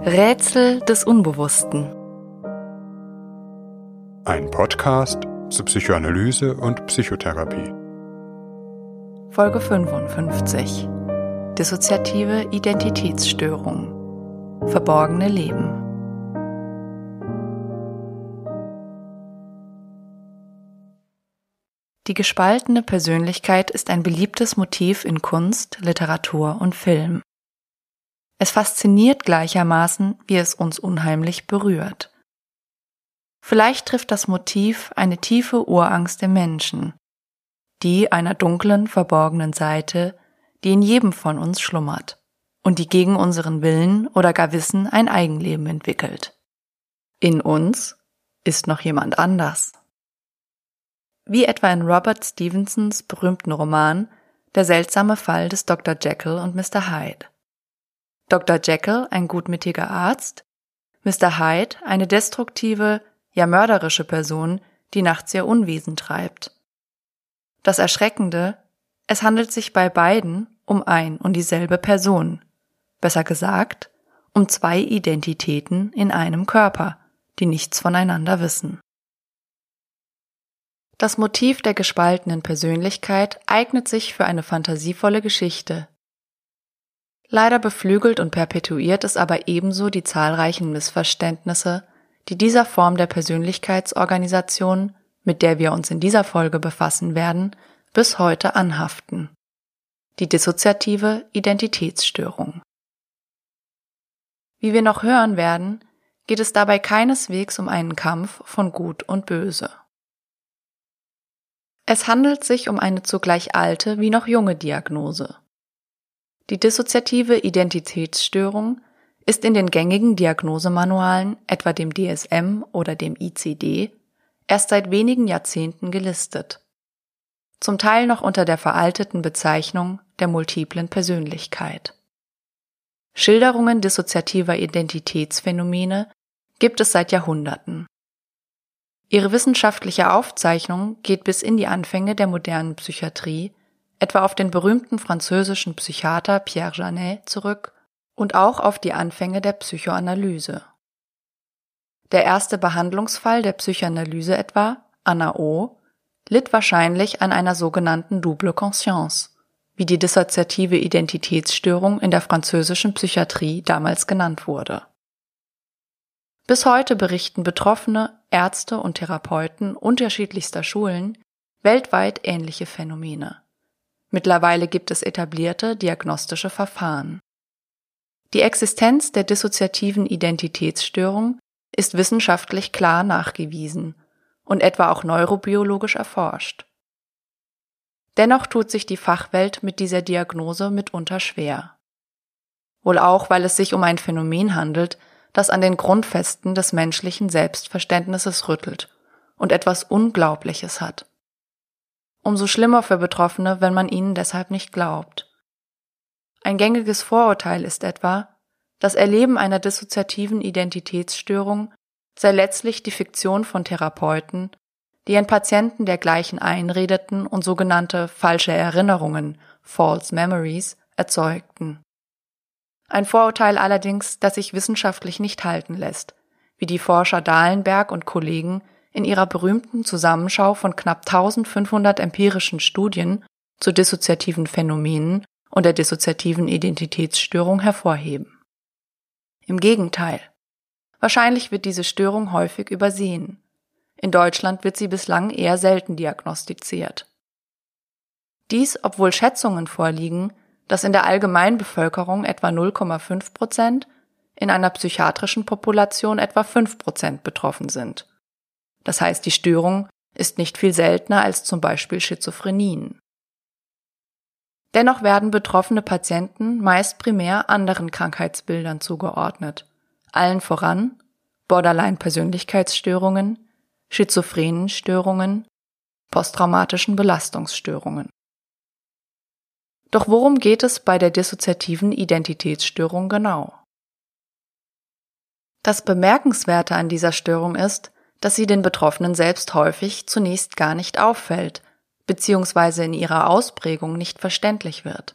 Rätsel des Unbewussten. Ein Podcast zur Psychoanalyse und Psychotherapie. Folge 55. Dissoziative Identitätsstörung. Verborgene Leben. Die gespaltene Persönlichkeit ist ein beliebtes Motiv in Kunst, Literatur und Film. Es fasziniert gleichermaßen, wie es uns unheimlich berührt. Vielleicht trifft das Motiv eine tiefe Urangst der Menschen, die einer dunklen, verborgenen Seite, die in jedem von uns schlummert und die gegen unseren Willen oder gar Wissen ein Eigenleben entwickelt. In uns ist noch jemand anders. Wie etwa in Robert Stevensons berühmten Roman Der seltsame Fall des Dr. Jekyll und Mr. Hyde. Dr. Jekyll, ein gutmütiger Arzt, Mr. Hyde, eine destruktive, ja mörderische Person, die nachts ihr Unwesen treibt. Das Erschreckende, es handelt sich bei beiden um ein und dieselbe Person, besser gesagt, um zwei Identitäten in einem Körper, die nichts voneinander wissen. Das Motiv der gespaltenen Persönlichkeit eignet sich für eine fantasievolle Geschichte, Leider beflügelt und perpetuiert es aber ebenso die zahlreichen Missverständnisse, die dieser Form der Persönlichkeitsorganisation, mit der wir uns in dieser Folge befassen werden, bis heute anhaften. Die dissoziative Identitätsstörung. Wie wir noch hören werden, geht es dabei keineswegs um einen Kampf von Gut und Böse. Es handelt sich um eine zugleich alte wie noch junge Diagnose. Die dissoziative Identitätsstörung ist in den gängigen Diagnosemanualen, etwa dem DSM oder dem ICD, erst seit wenigen Jahrzehnten gelistet. Zum Teil noch unter der veralteten Bezeichnung der multiplen Persönlichkeit. Schilderungen dissoziativer Identitätsphänomene gibt es seit Jahrhunderten. Ihre wissenschaftliche Aufzeichnung geht bis in die Anfänge der modernen Psychiatrie etwa auf den berühmten französischen Psychiater Pierre Janet zurück und auch auf die Anfänge der Psychoanalyse. Der erste Behandlungsfall der Psychoanalyse etwa, Anna O., litt wahrscheinlich an einer sogenannten double conscience, wie die dissoziative Identitätsstörung in der französischen Psychiatrie damals genannt wurde. Bis heute berichten Betroffene, Ärzte und Therapeuten unterschiedlichster Schulen weltweit ähnliche Phänomene. Mittlerweile gibt es etablierte diagnostische Verfahren. Die Existenz der dissoziativen Identitätsstörung ist wissenschaftlich klar nachgewiesen und etwa auch neurobiologisch erforscht. Dennoch tut sich die Fachwelt mit dieser Diagnose mitunter schwer. Wohl auch, weil es sich um ein Phänomen handelt, das an den Grundfesten des menschlichen Selbstverständnisses rüttelt und etwas Unglaubliches hat. Umso schlimmer für Betroffene, wenn man ihnen deshalb nicht glaubt. Ein gängiges Vorurteil ist etwa, das Erleben einer dissoziativen Identitätsstörung sei letztlich die Fiktion von Therapeuten, die ihren Patienten dergleichen einredeten und sogenannte falsche Erinnerungen, false memories, erzeugten. Ein Vorurteil allerdings, das sich wissenschaftlich nicht halten lässt, wie die Forscher Dahlenberg und Kollegen in ihrer berühmten Zusammenschau von knapp 1500 empirischen Studien zu dissoziativen Phänomenen und der dissoziativen Identitätsstörung hervorheben. Im Gegenteil. Wahrscheinlich wird diese Störung häufig übersehen. In Deutschland wird sie bislang eher selten diagnostiziert. Dies, obwohl Schätzungen vorliegen, dass in der Allgemeinbevölkerung etwa 0,5 Prozent, in einer psychiatrischen Population etwa 5 Prozent betroffen sind. Das heißt, die Störung ist nicht viel seltener als zum Beispiel Schizophrenien. Dennoch werden betroffene Patienten meist primär anderen Krankheitsbildern zugeordnet, allen voran Borderline-Persönlichkeitsstörungen, schizophrenen Störungen, posttraumatischen Belastungsstörungen. Doch worum geht es bei der dissoziativen Identitätsstörung genau? Das Bemerkenswerte an dieser Störung ist, dass sie den Betroffenen selbst häufig zunächst gar nicht auffällt, beziehungsweise in ihrer Ausprägung nicht verständlich wird.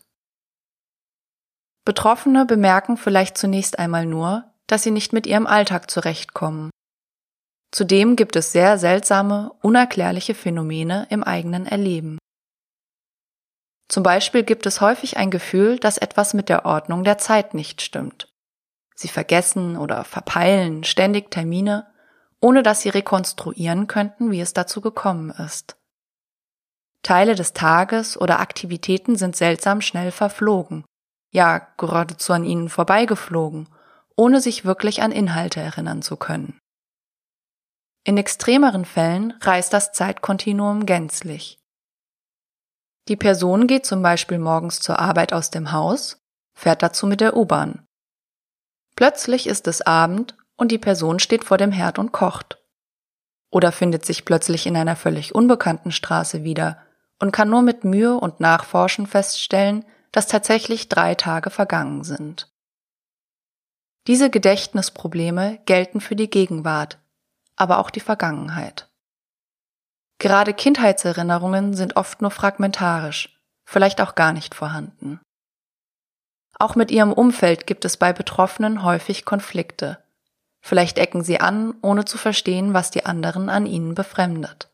Betroffene bemerken vielleicht zunächst einmal nur, dass sie nicht mit ihrem Alltag zurechtkommen. Zudem gibt es sehr seltsame, unerklärliche Phänomene im eigenen Erleben. Zum Beispiel gibt es häufig ein Gefühl, dass etwas mit der Ordnung der Zeit nicht stimmt. Sie vergessen oder verpeilen ständig Termine, ohne dass sie rekonstruieren könnten, wie es dazu gekommen ist. Teile des Tages oder Aktivitäten sind seltsam schnell verflogen, ja geradezu an ihnen vorbeigeflogen, ohne sich wirklich an Inhalte erinnern zu können. In extremeren Fällen reißt das Zeitkontinuum gänzlich. Die Person geht zum Beispiel morgens zur Arbeit aus dem Haus, fährt dazu mit der U-Bahn. Plötzlich ist es Abend und die Person steht vor dem Herd und kocht. Oder findet sich plötzlich in einer völlig unbekannten Straße wieder und kann nur mit Mühe und Nachforschen feststellen, dass tatsächlich drei Tage vergangen sind. Diese Gedächtnisprobleme gelten für die Gegenwart, aber auch die Vergangenheit. Gerade Kindheitserinnerungen sind oft nur fragmentarisch, vielleicht auch gar nicht vorhanden. Auch mit ihrem Umfeld gibt es bei Betroffenen häufig Konflikte. Vielleicht ecken sie an, ohne zu verstehen, was die anderen an ihnen befremdet.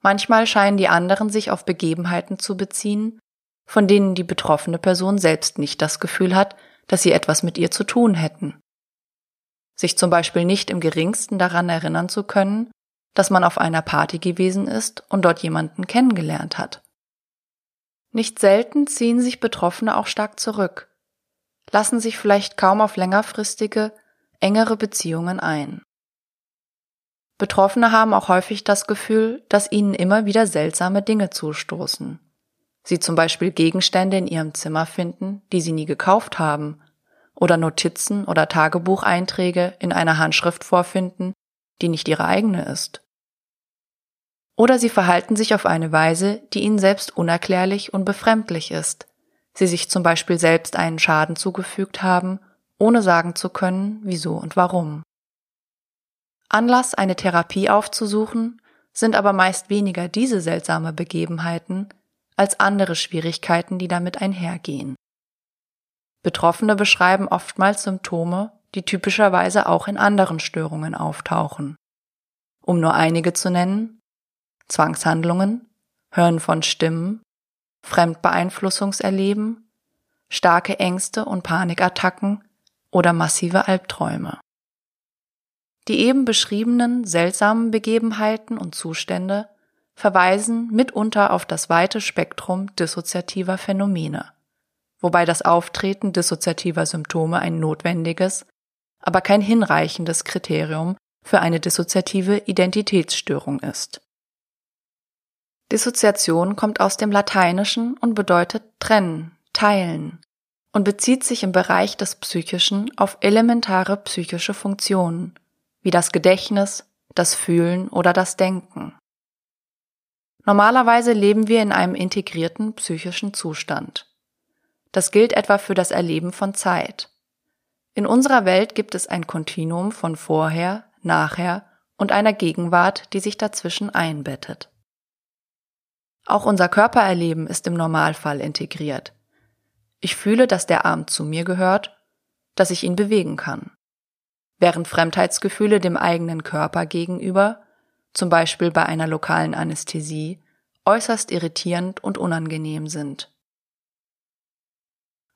Manchmal scheinen die anderen sich auf Begebenheiten zu beziehen, von denen die betroffene Person selbst nicht das Gefühl hat, dass sie etwas mit ihr zu tun hätten. Sich zum Beispiel nicht im geringsten daran erinnern zu können, dass man auf einer Party gewesen ist und dort jemanden kennengelernt hat. Nicht selten ziehen sich Betroffene auch stark zurück, lassen sich vielleicht kaum auf längerfristige, engere Beziehungen ein. Betroffene haben auch häufig das Gefühl, dass ihnen immer wieder seltsame Dinge zustoßen. Sie zum Beispiel Gegenstände in ihrem Zimmer finden, die sie nie gekauft haben, oder Notizen oder Tagebucheinträge in einer Handschrift vorfinden, die nicht ihre eigene ist. Oder sie verhalten sich auf eine Weise, die ihnen selbst unerklärlich und befremdlich ist. Sie sich zum Beispiel selbst einen Schaden zugefügt haben, ohne sagen zu können, wieso und warum. Anlass, eine Therapie aufzusuchen, sind aber meist weniger diese seltsame Begebenheiten als andere Schwierigkeiten, die damit einhergehen. Betroffene beschreiben oftmals Symptome, die typischerweise auch in anderen Störungen auftauchen. Um nur einige zu nennen, Zwangshandlungen, Hören von Stimmen, Fremdbeeinflussungserleben, starke Ängste und Panikattacken oder massive Albträume. Die eben beschriebenen seltsamen Begebenheiten und Zustände verweisen mitunter auf das weite Spektrum dissoziativer Phänomene, wobei das Auftreten dissoziativer Symptome ein notwendiges, aber kein hinreichendes Kriterium für eine dissoziative Identitätsstörung ist. Dissoziation kommt aus dem Lateinischen und bedeutet trennen, teilen und bezieht sich im Bereich des Psychischen auf elementare psychische Funktionen, wie das Gedächtnis, das Fühlen oder das Denken. Normalerweise leben wir in einem integrierten psychischen Zustand. Das gilt etwa für das Erleben von Zeit. In unserer Welt gibt es ein Kontinuum von vorher, nachher und einer Gegenwart, die sich dazwischen einbettet. Auch unser Körpererleben ist im Normalfall integriert. Ich fühle, dass der Arm zu mir gehört, dass ich ihn bewegen kann. Während Fremdheitsgefühle dem eigenen Körper gegenüber, zum Beispiel bei einer lokalen Anästhesie, äußerst irritierend und unangenehm sind.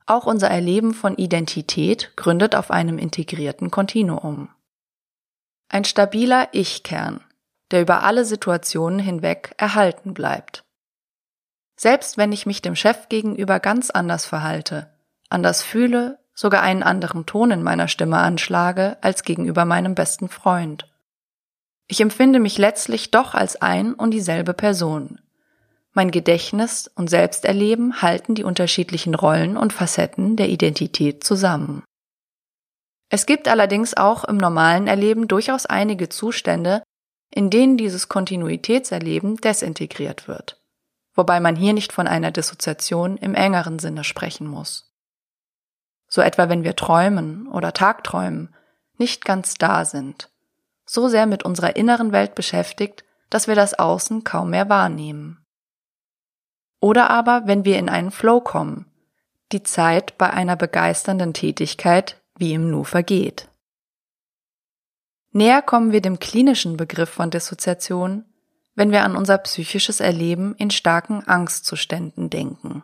Auch unser Erleben von Identität gründet auf einem integrierten Kontinuum. Ein stabiler Ich-Kern, der über alle Situationen hinweg erhalten bleibt. Selbst wenn ich mich dem Chef gegenüber ganz anders verhalte, anders fühle, sogar einen anderen Ton in meiner Stimme anschlage als gegenüber meinem besten Freund. Ich empfinde mich letztlich doch als ein und dieselbe Person. Mein Gedächtnis und Selbsterleben halten die unterschiedlichen Rollen und Facetten der Identität zusammen. Es gibt allerdings auch im normalen Erleben durchaus einige Zustände, in denen dieses Kontinuitätserleben desintegriert wird wobei man hier nicht von einer Dissoziation im engeren Sinne sprechen muss. So etwa wenn wir träumen oder Tagträumen nicht ganz da sind, so sehr mit unserer inneren Welt beschäftigt, dass wir das Außen kaum mehr wahrnehmen. Oder aber wenn wir in einen Flow kommen, die Zeit bei einer begeisternden Tätigkeit wie im Nu vergeht. Näher kommen wir dem klinischen Begriff von Dissoziation, wenn wir an unser psychisches Erleben in starken Angstzuständen denken.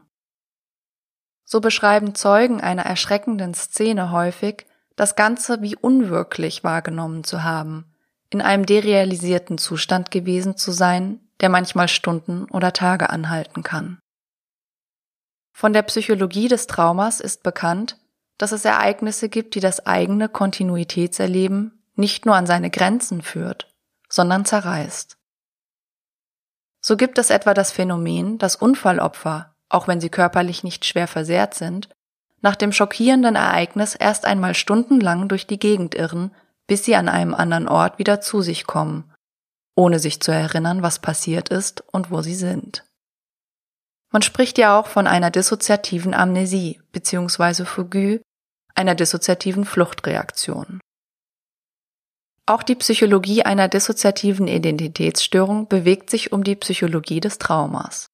So beschreiben Zeugen einer erschreckenden Szene häufig, das Ganze wie unwirklich wahrgenommen zu haben, in einem derealisierten Zustand gewesen zu sein, der manchmal Stunden oder Tage anhalten kann. Von der Psychologie des Traumas ist bekannt, dass es Ereignisse gibt, die das eigene Kontinuitätserleben nicht nur an seine Grenzen führt, sondern zerreißt. So gibt es etwa das Phänomen, dass Unfallopfer, auch wenn sie körperlich nicht schwer versehrt sind, nach dem schockierenden Ereignis erst einmal stundenlang durch die Gegend irren, bis sie an einem anderen Ort wieder zu sich kommen, ohne sich zu erinnern, was passiert ist und wo sie sind. Man spricht ja auch von einer dissoziativen Amnesie bzw. Fougue, einer dissoziativen Fluchtreaktion. Auch die Psychologie einer dissoziativen Identitätsstörung bewegt sich um die Psychologie des Traumas.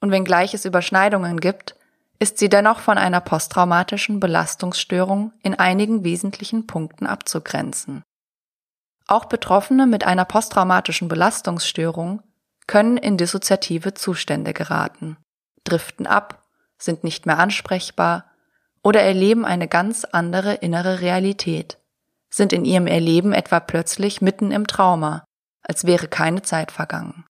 Und wenngleich es Überschneidungen gibt, ist sie dennoch von einer posttraumatischen Belastungsstörung in einigen wesentlichen Punkten abzugrenzen. Auch Betroffene mit einer posttraumatischen Belastungsstörung können in dissoziative Zustände geraten, driften ab, sind nicht mehr ansprechbar oder erleben eine ganz andere innere Realität, sind in ihrem Erleben etwa plötzlich mitten im Trauma, als wäre keine Zeit vergangen.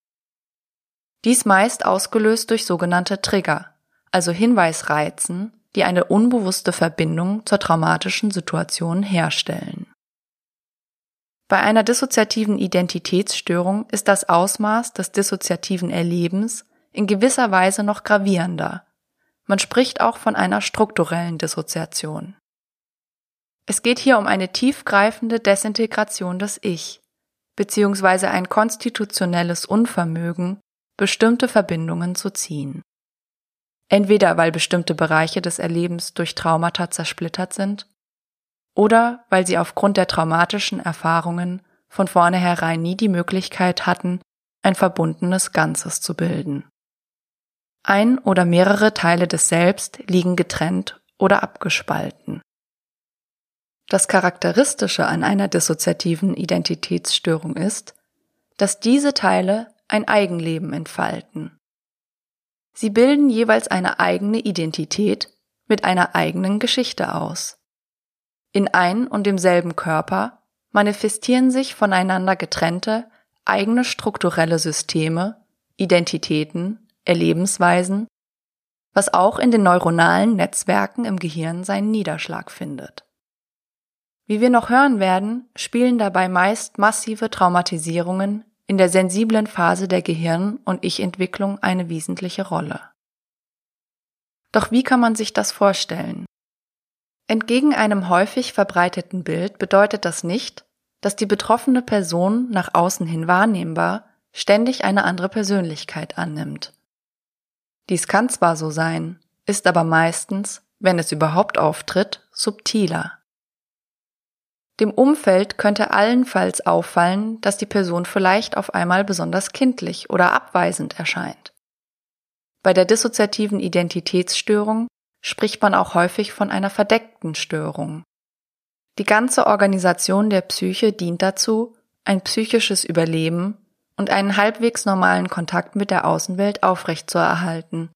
Dies meist ausgelöst durch sogenannte Trigger, also Hinweisreizen, die eine unbewusste Verbindung zur traumatischen Situation herstellen. Bei einer dissoziativen Identitätsstörung ist das Ausmaß des dissoziativen Erlebens in gewisser Weise noch gravierender, man spricht auch von einer strukturellen Dissoziation. Es geht hier um eine tiefgreifende Desintegration des Ich, beziehungsweise ein konstitutionelles Unvermögen, bestimmte Verbindungen zu ziehen. Entweder weil bestimmte Bereiche des Erlebens durch Traumata zersplittert sind, oder weil sie aufgrund der traumatischen Erfahrungen von vornherein nie die Möglichkeit hatten, ein verbundenes Ganzes zu bilden. Ein oder mehrere Teile des Selbst liegen getrennt oder abgespalten. Das Charakteristische an einer dissoziativen Identitätsstörung ist, dass diese Teile ein Eigenleben entfalten. Sie bilden jeweils eine eigene Identität mit einer eigenen Geschichte aus. In ein und demselben Körper manifestieren sich voneinander getrennte, eigene strukturelle Systeme, Identitäten, Erlebensweisen, was auch in den neuronalen Netzwerken im Gehirn seinen Niederschlag findet. Wie wir noch hören werden, spielen dabei meist massive Traumatisierungen in der sensiblen Phase der Gehirn- und Ich-Entwicklung eine wesentliche Rolle. Doch wie kann man sich das vorstellen? Entgegen einem häufig verbreiteten Bild bedeutet das nicht, dass die betroffene Person nach außen hin wahrnehmbar ständig eine andere Persönlichkeit annimmt. Dies kann zwar so sein, ist aber meistens, wenn es überhaupt auftritt, subtiler. Dem Umfeld könnte allenfalls auffallen, dass die Person vielleicht auf einmal besonders kindlich oder abweisend erscheint. Bei der dissoziativen Identitätsstörung spricht man auch häufig von einer verdeckten Störung. Die ganze Organisation der Psyche dient dazu, ein psychisches Überleben und einen halbwegs normalen Kontakt mit der Außenwelt aufrechtzuerhalten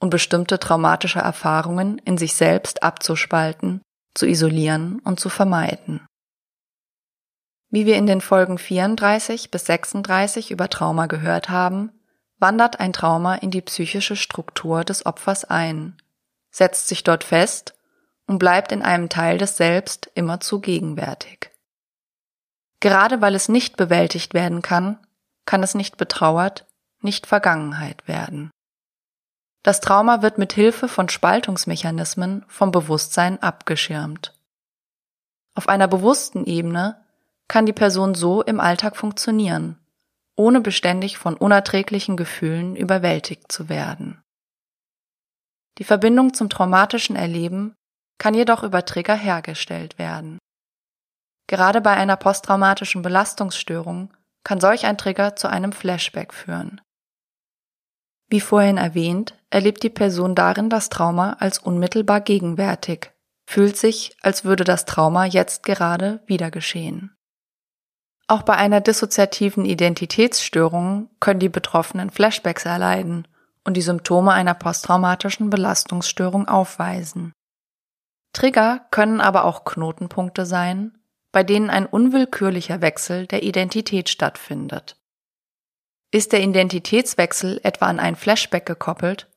und bestimmte traumatische Erfahrungen in sich selbst abzuspalten, zu isolieren und zu vermeiden. Wie wir in den Folgen 34 bis 36 über Trauma gehört haben, wandert ein Trauma in die psychische Struktur des Opfers ein, setzt sich dort fest und bleibt in einem Teil des Selbst immerzu gegenwärtig. Gerade weil es nicht bewältigt werden kann, kann es nicht betrauert, nicht Vergangenheit werden. Das Trauma wird mit Hilfe von Spaltungsmechanismen vom Bewusstsein abgeschirmt. Auf einer bewussten Ebene kann die Person so im Alltag funktionieren, ohne beständig von unerträglichen Gefühlen überwältigt zu werden. Die Verbindung zum traumatischen Erleben kann jedoch über Trigger hergestellt werden. Gerade bei einer posttraumatischen Belastungsstörung kann solch ein Trigger zu einem Flashback führen. Wie vorhin erwähnt, erlebt die Person darin das Trauma als unmittelbar gegenwärtig, fühlt sich, als würde das Trauma jetzt gerade wieder geschehen. Auch bei einer dissoziativen Identitätsstörung können die Betroffenen Flashbacks erleiden und die Symptome einer posttraumatischen Belastungsstörung aufweisen. Trigger können aber auch Knotenpunkte sein, bei denen ein unwillkürlicher Wechsel der Identität stattfindet. Ist der Identitätswechsel etwa an ein Flashback gekoppelt,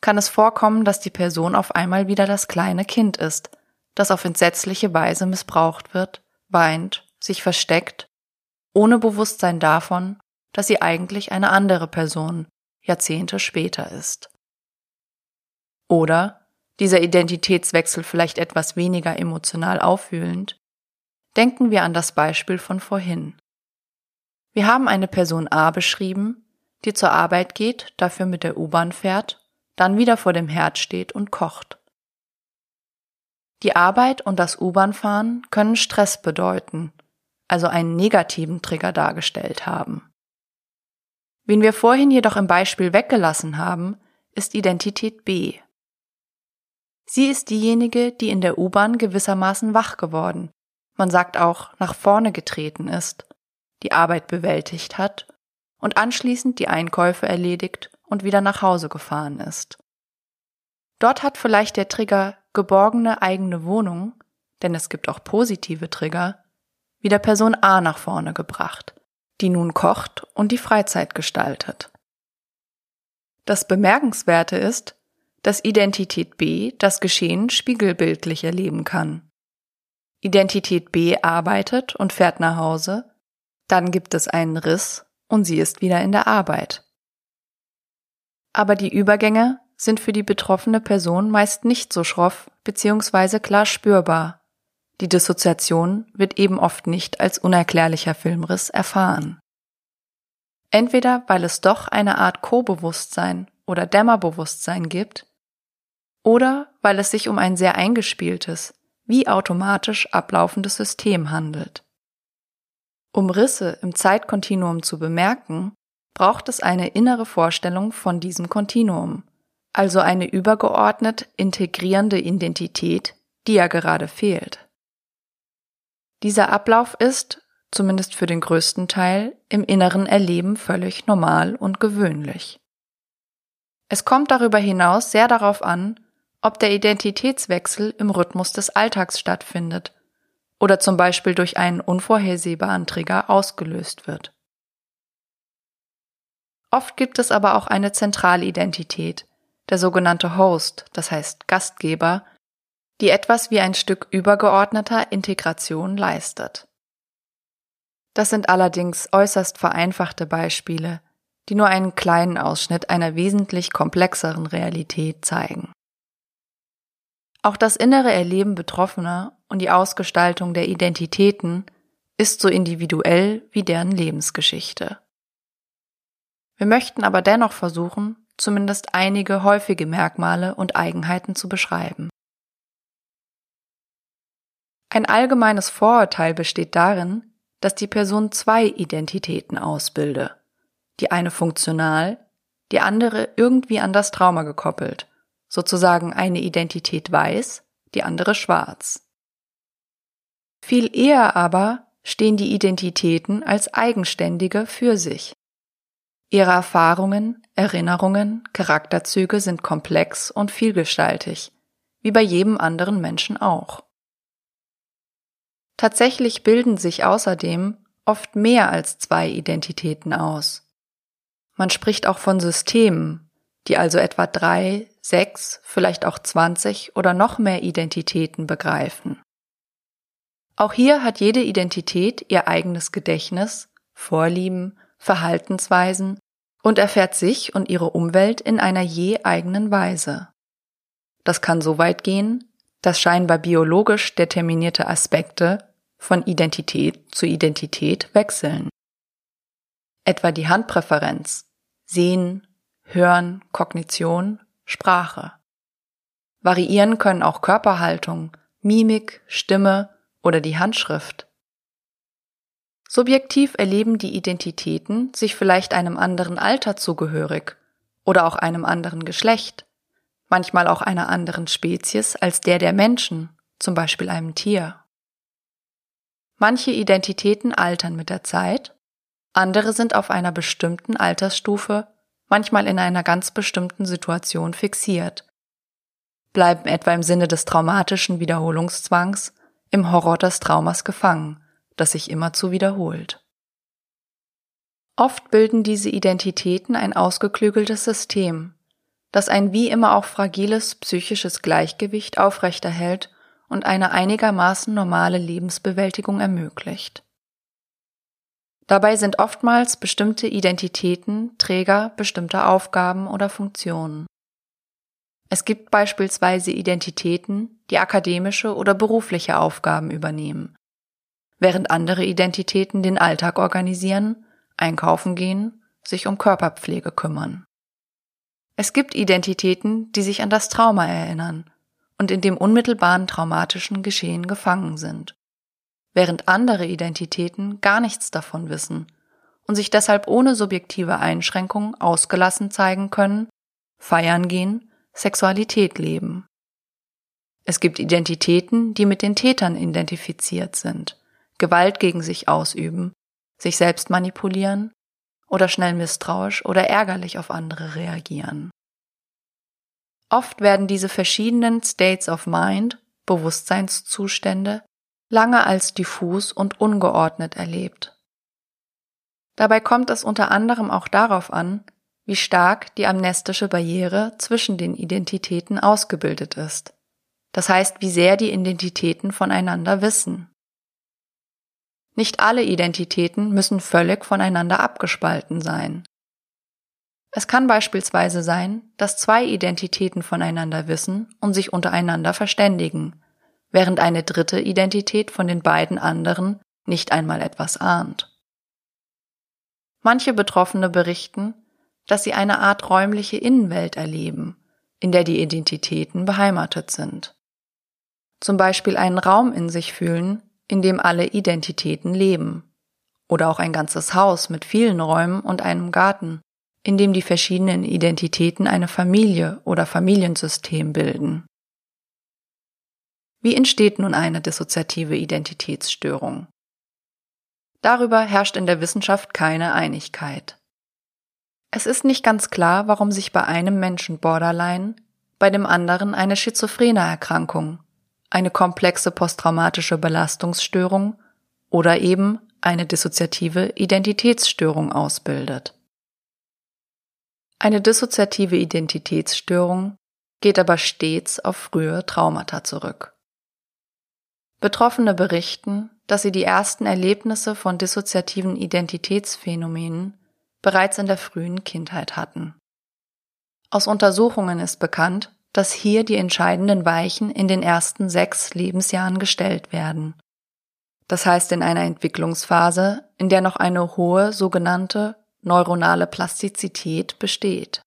kann es vorkommen, dass die Person auf einmal wieder das kleine Kind ist, das auf entsetzliche Weise missbraucht wird, weint, sich versteckt, ohne Bewusstsein davon, dass sie eigentlich eine andere Person Jahrzehnte später ist. Oder dieser Identitätswechsel vielleicht etwas weniger emotional auffühlend, denken wir an das Beispiel von vorhin. Wir haben eine Person A beschrieben, die zur Arbeit geht, dafür mit der U-Bahn fährt dann wieder vor dem Herd steht und kocht. Die Arbeit und das U-Bahn-Fahren können Stress bedeuten, also einen negativen Trigger dargestellt haben. Wen wir vorhin jedoch im Beispiel weggelassen haben, ist Identität B. Sie ist diejenige, die in der U-Bahn gewissermaßen wach geworden, man sagt auch nach vorne getreten ist, die Arbeit bewältigt hat und anschließend die Einkäufe erledigt und wieder nach Hause gefahren ist. Dort hat vielleicht der Trigger geborgene eigene Wohnung, denn es gibt auch positive Trigger, wieder Person A nach vorne gebracht, die nun kocht und die Freizeit gestaltet. Das Bemerkenswerte ist, dass Identität B das Geschehen spiegelbildlich erleben kann. Identität B arbeitet und fährt nach Hause, dann gibt es einen Riss und sie ist wieder in der Arbeit. Aber die Übergänge sind für die betroffene Person meist nicht so schroff bzw. klar spürbar. Die Dissoziation wird eben oft nicht als unerklärlicher Filmriss erfahren. Entweder weil es doch eine Art Co-Bewusstsein oder Dämmerbewusstsein gibt, oder weil es sich um ein sehr eingespieltes, wie automatisch ablaufendes System handelt. Um Risse im Zeitkontinuum zu bemerken, braucht es eine innere Vorstellung von diesem Kontinuum, also eine übergeordnet integrierende Identität, die ja gerade fehlt. Dieser Ablauf ist, zumindest für den größten Teil, im inneren Erleben völlig normal und gewöhnlich. Es kommt darüber hinaus sehr darauf an, ob der Identitätswechsel im Rhythmus des Alltags stattfindet oder zum Beispiel durch einen unvorhersehbaren Trigger ausgelöst wird. Oft gibt es aber auch eine Zentralidentität, der sogenannte Host, das heißt Gastgeber, die etwas wie ein Stück übergeordneter Integration leistet. Das sind allerdings äußerst vereinfachte Beispiele, die nur einen kleinen Ausschnitt einer wesentlich komplexeren Realität zeigen. Auch das innere Erleben Betroffener und die Ausgestaltung der Identitäten ist so individuell wie deren Lebensgeschichte. Wir möchten aber dennoch versuchen, zumindest einige häufige Merkmale und Eigenheiten zu beschreiben. Ein allgemeines Vorurteil besteht darin, dass die Person zwei Identitäten ausbilde, die eine funktional, die andere irgendwie an das Trauma gekoppelt, sozusagen eine Identität weiß, die andere schwarz. Viel eher aber stehen die Identitäten als eigenständige für sich. Ihre Erfahrungen, Erinnerungen, Charakterzüge sind komplex und vielgestaltig, wie bei jedem anderen Menschen auch. Tatsächlich bilden sich außerdem oft mehr als zwei Identitäten aus. Man spricht auch von Systemen, die also etwa drei, sechs, vielleicht auch zwanzig oder noch mehr Identitäten begreifen. Auch hier hat jede Identität ihr eigenes Gedächtnis, Vorlieben, Verhaltensweisen und erfährt sich und ihre Umwelt in einer je eigenen Weise. Das kann so weit gehen, dass scheinbar biologisch determinierte Aspekte von Identität zu Identität wechseln. Etwa die Handpräferenz, Sehen, Hören, Kognition, Sprache. Variieren können auch Körperhaltung, Mimik, Stimme oder die Handschrift. Subjektiv erleben die Identitäten sich vielleicht einem anderen Alter zugehörig oder auch einem anderen Geschlecht, manchmal auch einer anderen Spezies als der der Menschen zum Beispiel einem Tier. Manche Identitäten altern mit der Zeit, andere sind auf einer bestimmten Altersstufe, manchmal in einer ganz bestimmten Situation fixiert, bleiben etwa im Sinne des traumatischen Wiederholungszwangs im Horror des Traumas gefangen, das sich immerzu wiederholt. Oft bilden diese Identitäten ein ausgeklügeltes System, das ein wie immer auch fragiles psychisches Gleichgewicht aufrechterhält und eine einigermaßen normale Lebensbewältigung ermöglicht. Dabei sind oftmals bestimmte Identitäten Träger bestimmter Aufgaben oder Funktionen. Es gibt beispielsweise Identitäten, die akademische oder berufliche Aufgaben übernehmen, während andere Identitäten den Alltag organisieren, einkaufen gehen, sich um Körperpflege kümmern. Es gibt Identitäten, die sich an das Trauma erinnern und in dem unmittelbaren traumatischen Geschehen gefangen sind, während andere Identitäten gar nichts davon wissen und sich deshalb ohne subjektive Einschränkung ausgelassen zeigen können, feiern gehen, Sexualität leben. Es gibt Identitäten, die mit den Tätern identifiziert sind, Gewalt gegen sich ausüben, sich selbst manipulieren oder schnell misstrauisch oder ärgerlich auf andere reagieren. Oft werden diese verschiedenen States of Mind, Bewusstseinszustände, lange als diffus und ungeordnet erlebt. Dabei kommt es unter anderem auch darauf an, wie stark die amnestische Barriere zwischen den Identitäten ausgebildet ist. Das heißt, wie sehr die Identitäten voneinander wissen. Nicht alle Identitäten müssen völlig voneinander abgespalten sein. Es kann beispielsweise sein, dass zwei Identitäten voneinander wissen und sich untereinander verständigen, während eine dritte Identität von den beiden anderen nicht einmal etwas ahnt. Manche Betroffene berichten, dass sie eine Art räumliche Innenwelt erleben, in der die Identitäten beheimatet sind. Zum Beispiel einen Raum in sich fühlen, in dem alle Identitäten leben. Oder auch ein ganzes Haus mit vielen Räumen und einem Garten, in dem die verschiedenen Identitäten eine Familie oder Familiensystem bilden. Wie entsteht nun eine dissoziative Identitätsstörung? Darüber herrscht in der Wissenschaft keine Einigkeit. Es ist nicht ganz klar, warum sich bei einem Menschen Borderline, bei dem anderen eine schizophrene Erkrankung eine komplexe posttraumatische Belastungsstörung oder eben eine dissoziative Identitätsstörung ausbildet. Eine dissoziative Identitätsstörung geht aber stets auf frühe Traumata zurück. Betroffene berichten, dass sie die ersten Erlebnisse von dissoziativen Identitätsphänomenen bereits in der frühen Kindheit hatten. Aus Untersuchungen ist bekannt, dass hier die entscheidenden Weichen in den ersten sechs Lebensjahren gestellt werden. Das heißt in einer Entwicklungsphase, in der noch eine hohe sogenannte neuronale Plastizität besteht.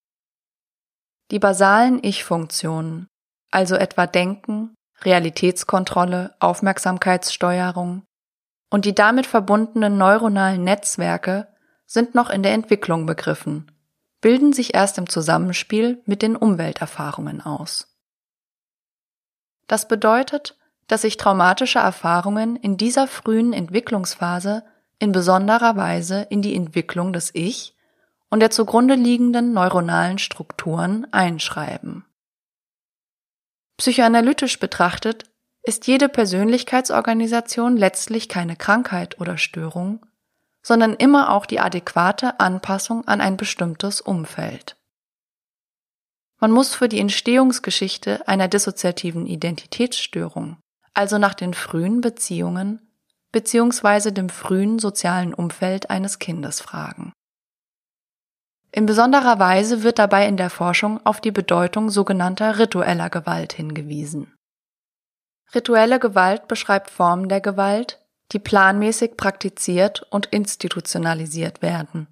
Die basalen Ich-Funktionen, also etwa Denken, Realitätskontrolle, Aufmerksamkeitssteuerung und die damit verbundenen neuronalen Netzwerke sind noch in der Entwicklung begriffen bilden sich erst im Zusammenspiel mit den Umwelterfahrungen aus. Das bedeutet, dass sich traumatische Erfahrungen in dieser frühen Entwicklungsphase in besonderer Weise in die Entwicklung des Ich und der zugrunde liegenden neuronalen Strukturen einschreiben. Psychoanalytisch betrachtet ist jede Persönlichkeitsorganisation letztlich keine Krankheit oder Störung, sondern immer auch die adäquate Anpassung an ein bestimmtes Umfeld. Man muss für die Entstehungsgeschichte einer dissoziativen Identitätsstörung, also nach den frühen Beziehungen bzw. dem frühen sozialen Umfeld eines Kindes fragen. In besonderer Weise wird dabei in der Forschung auf die Bedeutung sogenannter ritueller Gewalt hingewiesen. Rituelle Gewalt beschreibt Formen der Gewalt, die planmäßig praktiziert und institutionalisiert werden.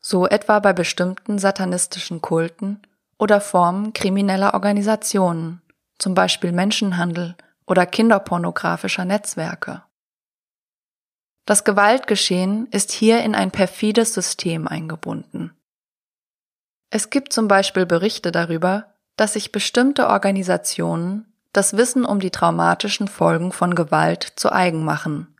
So etwa bei bestimmten satanistischen Kulten oder Formen krimineller Organisationen, zum Beispiel Menschenhandel oder kinderpornografischer Netzwerke. Das Gewaltgeschehen ist hier in ein perfides System eingebunden. Es gibt zum Beispiel Berichte darüber, dass sich bestimmte Organisationen das Wissen um die traumatischen Folgen von Gewalt zu eigen machen,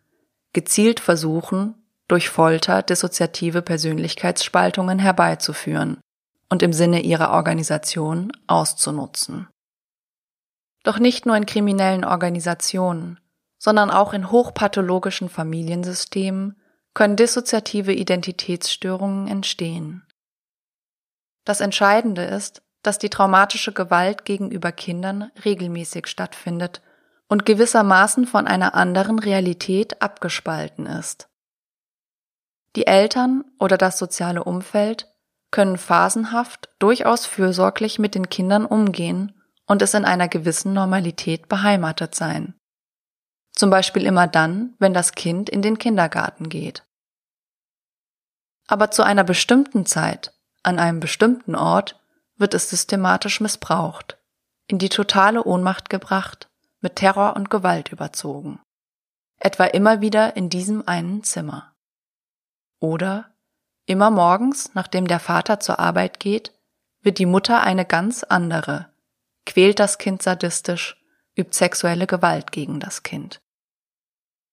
gezielt versuchen, durch Folter dissoziative Persönlichkeitsspaltungen herbeizuführen und im Sinne ihrer Organisation auszunutzen. Doch nicht nur in kriminellen Organisationen, sondern auch in hochpathologischen Familiensystemen können dissoziative Identitätsstörungen entstehen. Das Entscheidende ist, dass die traumatische Gewalt gegenüber Kindern regelmäßig stattfindet und gewissermaßen von einer anderen Realität abgespalten ist. Die Eltern oder das soziale Umfeld können phasenhaft durchaus fürsorglich mit den Kindern umgehen und es in einer gewissen Normalität beheimatet sein. Zum Beispiel immer dann, wenn das Kind in den Kindergarten geht. Aber zu einer bestimmten Zeit, an einem bestimmten Ort, wird es systematisch missbraucht, in die totale Ohnmacht gebracht, mit Terror und Gewalt überzogen. Etwa immer wieder in diesem einen Zimmer. Oder immer morgens, nachdem der Vater zur Arbeit geht, wird die Mutter eine ganz andere, quält das Kind sadistisch, übt sexuelle Gewalt gegen das Kind.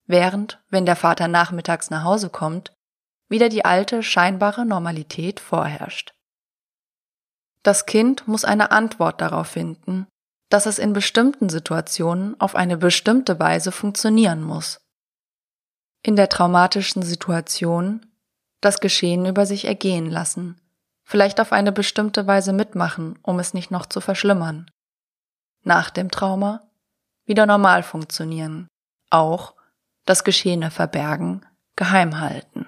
Während, wenn der Vater nachmittags nach Hause kommt, wieder die alte scheinbare Normalität vorherrscht. Das Kind muss eine Antwort darauf finden, dass es in bestimmten Situationen auf eine bestimmte Weise funktionieren muss. In der traumatischen Situation das Geschehen über sich ergehen lassen, vielleicht auf eine bestimmte Weise mitmachen, um es nicht noch zu verschlimmern. Nach dem Trauma wieder normal funktionieren, auch das Geschehene verbergen, geheim halten.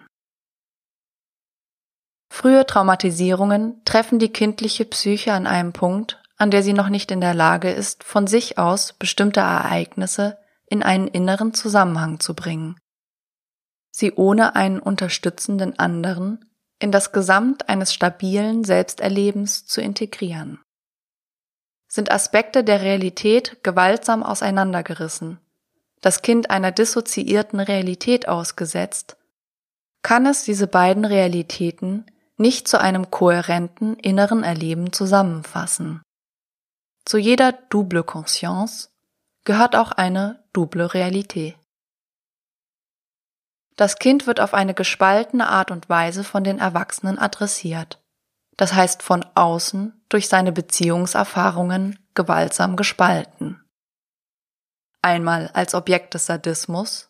Frühe Traumatisierungen treffen die kindliche Psyche an einem Punkt, an der sie noch nicht in der Lage ist, von sich aus bestimmte Ereignisse in einen inneren Zusammenhang zu bringen, sie ohne einen unterstützenden anderen in das Gesamt eines stabilen Selbsterlebens zu integrieren. Sind Aspekte der Realität gewaltsam auseinandergerissen, das Kind einer dissoziierten Realität ausgesetzt, kann es diese beiden Realitäten nicht zu einem kohärenten inneren Erleben zusammenfassen. Zu jeder double conscience gehört auch eine double Realität. Das Kind wird auf eine gespaltene Art und Weise von den Erwachsenen adressiert, das heißt von außen durch seine Beziehungserfahrungen gewaltsam gespalten. Einmal als Objekt des Sadismus,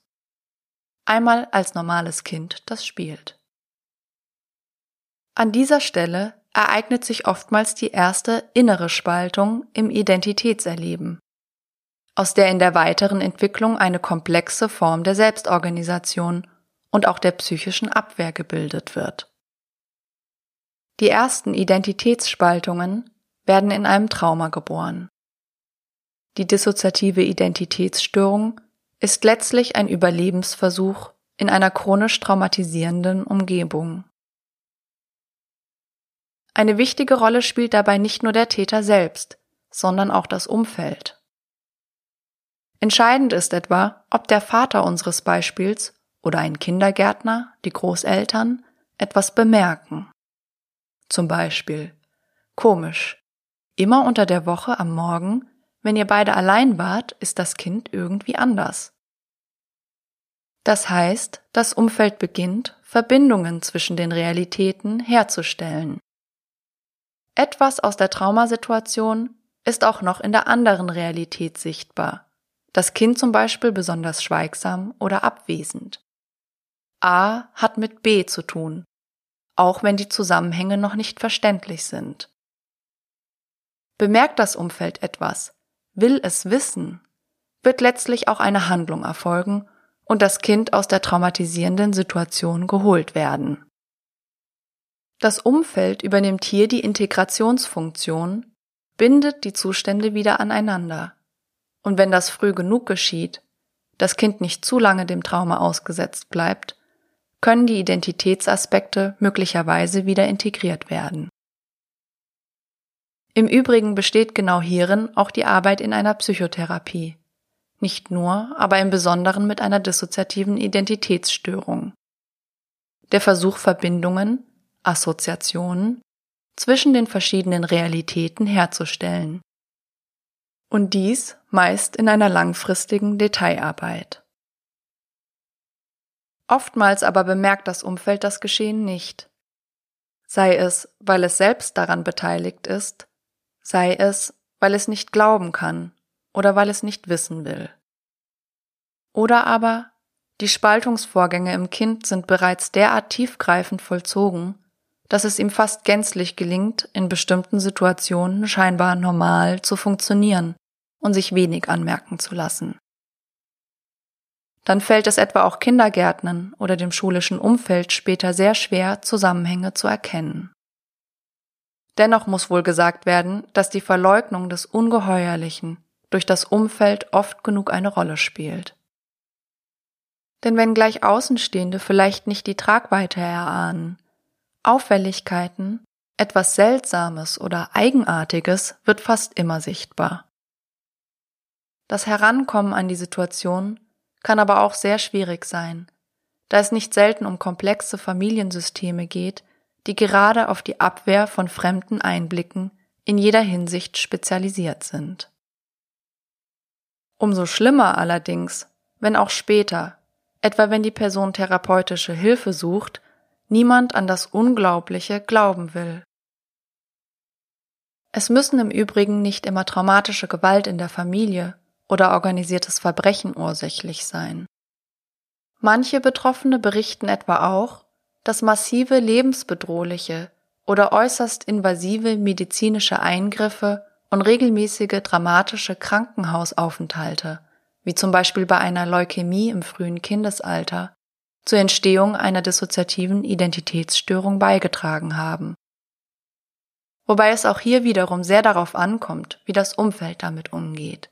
einmal als normales Kind, das spielt. An dieser Stelle ereignet sich oftmals die erste innere Spaltung im Identitätserleben, aus der in der weiteren Entwicklung eine komplexe Form der Selbstorganisation und auch der psychischen Abwehr gebildet wird. Die ersten Identitätsspaltungen werden in einem Trauma geboren. Die dissoziative Identitätsstörung ist letztlich ein Überlebensversuch in einer chronisch traumatisierenden Umgebung. Eine wichtige Rolle spielt dabei nicht nur der Täter selbst, sondern auch das Umfeld. Entscheidend ist etwa, ob der Vater unseres Beispiels oder ein Kindergärtner, die Großeltern, etwas bemerken. Zum Beispiel, komisch, immer unter der Woche am Morgen, wenn ihr beide allein wart, ist das Kind irgendwie anders. Das heißt, das Umfeld beginnt, Verbindungen zwischen den Realitäten herzustellen. Etwas aus der Traumasituation ist auch noch in der anderen Realität sichtbar. Das Kind zum Beispiel besonders schweigsam oder abwesend. A hat mit B zu tun, auch wenn die Zusammenhänge noch nicht verständlich sind. Bemerkt das Umfeld etwas, will es wissen, wird letztlich auch eine Handlung erfolgen und das Kind aus der traumatisierenden Situation geholt werden. Das Umfeld übernimmt hier die Integrationsfunktion, bindet die Zustände wieder aneinander. Und wenn das früh genug geschieht, das Kind nicht zu lange dem Trauma ausgesetzt bleibt, können die Identitätsaspekte möglicherweise wieder integriert werden. Im Übrigen besteht genau hierin auch die Arbeit in einer Psychotherapie. Nicht nur, aber im Besonderen mit einer dissoziativen Identitätsstörung. Der Versuch Verbindungen, Assoziationen zwischen den verschiedenen Realitäten herzustellen. Und dies meist in einer langfristigen Detailarbeit. Oftmals aber bemerkt das Umfeld das Geschehen nicht. Sei es, weil es selbst daran beteiligt ist, sei es, weil es nicht glauben kann oder weil es nicht wissen will. Oder aber die Spaltungsvorgänge im Kind sind bereits derart tiefgreifend vollzogen, dass es ihm fast gänzlich gelingt, in bestimmten Situationen scheinbar normal zu funktionieren und sich wenig anmerken zu lassen dann fällt es etwa auch Kindergärtnern oder dem schulischen Umfeld später sehr schwer, Zusammenhänge zu erkennen. Dennoch muss wohl gesagt werden, dass die Verleugnung des Ungeheuerlichen durch das Umfeld oft genug eine Rolle spielt. Denn wenn gleich Außenstehende vielleicht nicht die Tragweite erahnen, Auffälligkeiten, etwas Seltsames oder Eigenartiges wird fast immer sichtbar. Das Herankommen an die Situation kann aber auch sehr schwierig sein, da es nicht selten um komplexe Familiensysteme geht, die gerade auf die Abwehr von fremden Einblicken in jeder Hinsicht spezialisiert sind. Umso schlimmer allerdings, wenn auch später, etwa wenn die Person therapeutische Hilfe sucht, niemand an das Unglaubliche glauben will. Es müssen im Übrigen nicht immer traumatische Gewalt in der Familie oder organisiertes Verbrechen ursächlich sein. Manche Betroffene berichten etwa auch, dass massive lebensbedrohliche oder äußerst invasive medizinische Eingriffe und regelmäßige dramatische Krankenhausaufenthalte, wie zum Beispiel bei einer Leukämie im frühen Kindesalter, zur Entstehung einer dissoziativen Identitätsstörung beigetragen haben. Wobei es auch hier wiederum sehr darauf ankommt, wie das Umfeld damit umgeht.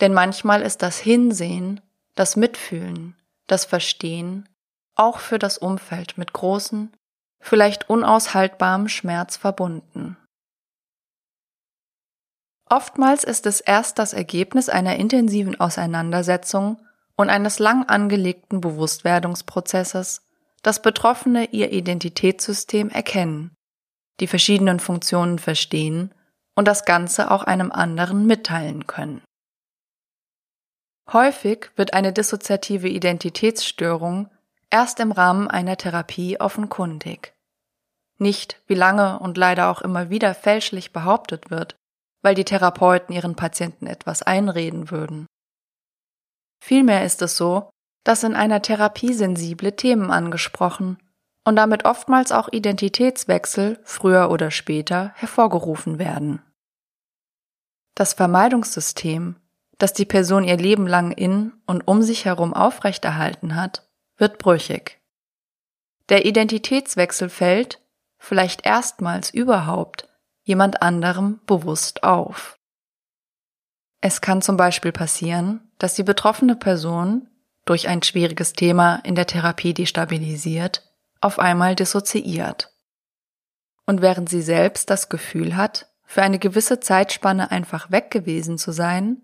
Denn manchmal ist das Hinsehen, das Mitfühlen, das Verstehen auch für das Umfeld mit großen, vielleicht unaushaltbarem Schmerz verbunden. Oftmals ist es erst das Ergebnis einer intensiven Auseinandersetzung und eines lang angelegten Bewusstwerdungsprozesses, dass Betroffene ihr Identitätssystem erkennen, die verschiedenen Funktionen verstehen und das Ganze auch einem anderen mitteilen können. Häufig wird eine dissoziative Identitätsstörung erst im Rahmen einer Therapie offenkundig. Nicht, wie lange und leider auch immer wieder fälschlich behauptet wird, weil die Therapeuten ihren Patienten etwas einreden würden. Vielmehr ist es so, dass in einer Therapie sensible Themen angesprochen und damit oftmals auch Identitätswechsel früher oder später hervorgerufen werden. Das Vermeidungssystem das die Person ihr Leben lang in und um sich herum aufrechterhalten hat, wird brüchig. Der Identitätswechsel fällt, vielleicht erstmals überhaupt, jemand anderem bewusst auf. Es kann zum Beispiel passieren, dass die betroffene Person durch ein schwieriges Thema in der Therapie destabilisiert, auf einmal dissoziiert. Und während sie selbst das Gefühl hat, für eine gewisse Zeitspanne einfach weg gewesen zu sein,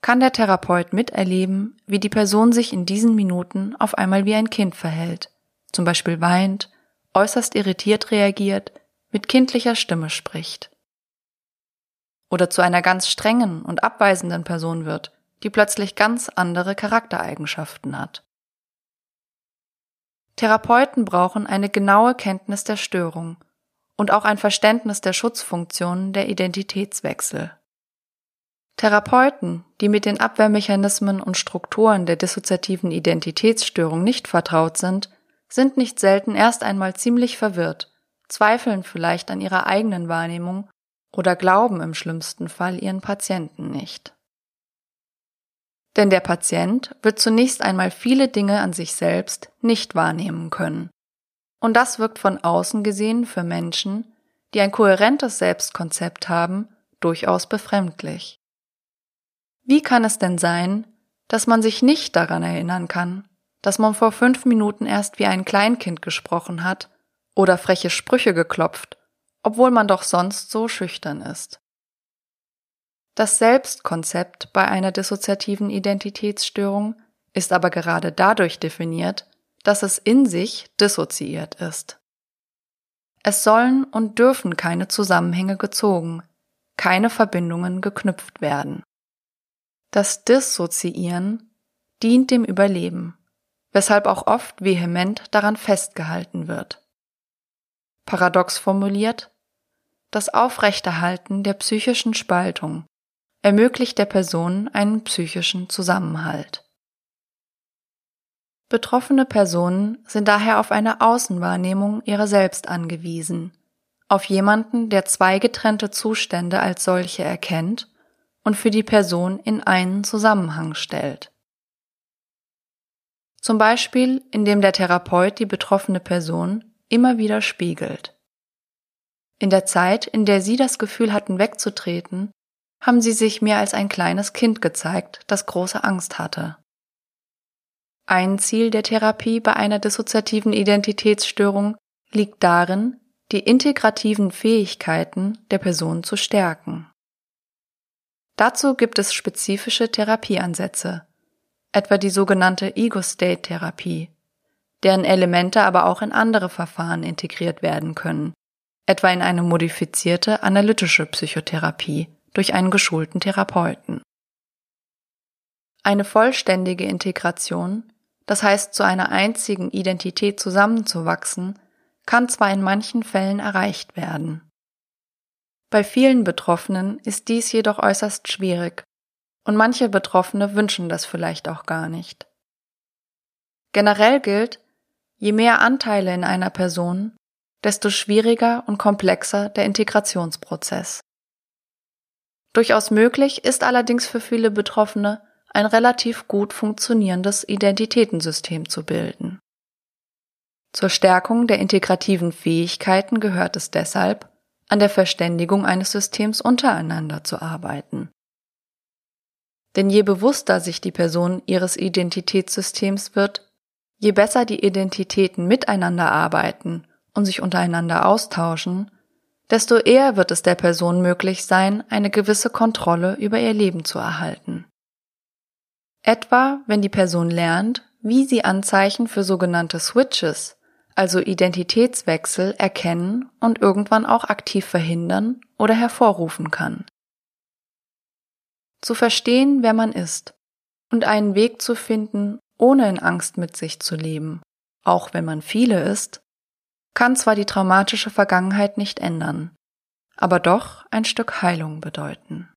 kann der Therapeut miterleben, wie die Person sich in diesen Minuten auf einmal wie ein Kind verhält, zum Beispiel weint, äußerst irritiert reagiert, mit kindlicher Stimme spricht. Oder zu einer ganz strengen und abweisenden Person wird, die plötzlich ganz andere Charaktereigenschaften hat. Therapeuten brauchen eine genaue Kenntnis der Störung und auch ein Verständnis der Schutzfunktionen der Identitätswechsel. Therapeuten, die mit den Abwehrmechanismen und Strukturen der dissoziativen Identitätsstörung nicht vertraut sind, sind nicht selten erst einmal ziemlich verwirrt, zweifeln vielleicht an ihrer eigenen Wahrnehmung oder glauben im schlimmsten Fall ihren Patienten nicht. Denn der Patient wird zunächst einmal viele Dinge an sich selbst nicht wahrnehmen können. Und das wirkt von außen gesehen für Menschen, die ein kohärentes Selbstkonzept haben, durchaus befremdlich. Wie kann es denn sein, dass man sich nicht daran erinnern kann, dass man vor fünf Minuten erst wie ein Kleinkind gesprochen hat oder freche Sprüche geklopft, obwohl man doch sonst so schüchtern ist? Das Selbstkonzept bei einer dissoziativen Identitätsstörung ist aber gerade dadurch definiert, dass es in sich dissoziiert ist. Es sollen und dürfen keine Zusammenhänge gezogen, keine Verbindungen geknüpft werden. Das Dissoziieren dient dem Überleben, weshalb auch oft vehement daran festgehalten wird. Paradox formuliert, das Aufrechterhalten der psychischen Spaltung ermöglicht der Person einen psychischen Zusammenhalt. Betroffene Personen sind daher auf eine Außenwahrnehmung ihrer selbst angewiesen, auf jemanden, der zwei getrennte Zustände als solche erkennt und für die Person in einen Zusammenhang stellt. Zum Beispiel, indem der Therapeut die betroffene Person immer wieder spiegelt. In der Zeit, in der Sie das Gefühl hatten wegzutreten, haben Sie sich mir als ein kleines Kind gezeigt, das große Angst hatte. Ein Ziel der Therapie bei einer dissoziativen Identitätsstörung liegt darin, die integrativen Fähigkeiten der Person zu stärken. Dazu gibt es spezifische Therapieansätze, etwa die sogenannte Ego-State-Therapie, deren Elemente aber auch in andere Verfahren integriert werden können, etwa in eine modifizierte analytische Psychotherapie durch einen geschulten Therapeuten. Eine vollständige Integration das heißt zu einer einzigen Identität zusammenzuwachsen, kann zwar in manchen Fällen erreicht werden. Bei vielen Betroffenen ist dies jedoch äußerst schwierig, und manche Betroffene wünschen das vielleicht auch gar nicht. Generell gilt, je mehr Anteile in einer Person, desto schwieriger und komplexer der Integrationsprozess. Durchaus möglich ist allerdings für viele Betroffene ein relativ gut funktionierendes Identitätensystem zu bilden. Zur Stärkung der integrativen Fähigkeiten gehört es deshalb, an der Verständigung eines Systems untereinander zu arbeiten. Denn je bewusster sich die Person ihres Identitätssystems wird, je besser die Identitäten miteinander arbeiten und sich untereinander austauschen, desto eher wird es der Person möglich sein, eine gewisse Kontrolle über ihr Leben zu erhalten. Etwa, wenn die Person lernt, wie sie Anzeichen für sogenannte Switches, also Identitätswechsel, erkennen und irgendwann auch aktiv verhindern oder hervorrufen kann. Zu verstehen, wer man ist und einen Weg zu finden, ohne in Angst mit sich zu leben, auch wenn man viele ist, kann zwar die traumatische Vergangenheit nicht ändern, aber doch ein Stück Heilung bedeuten.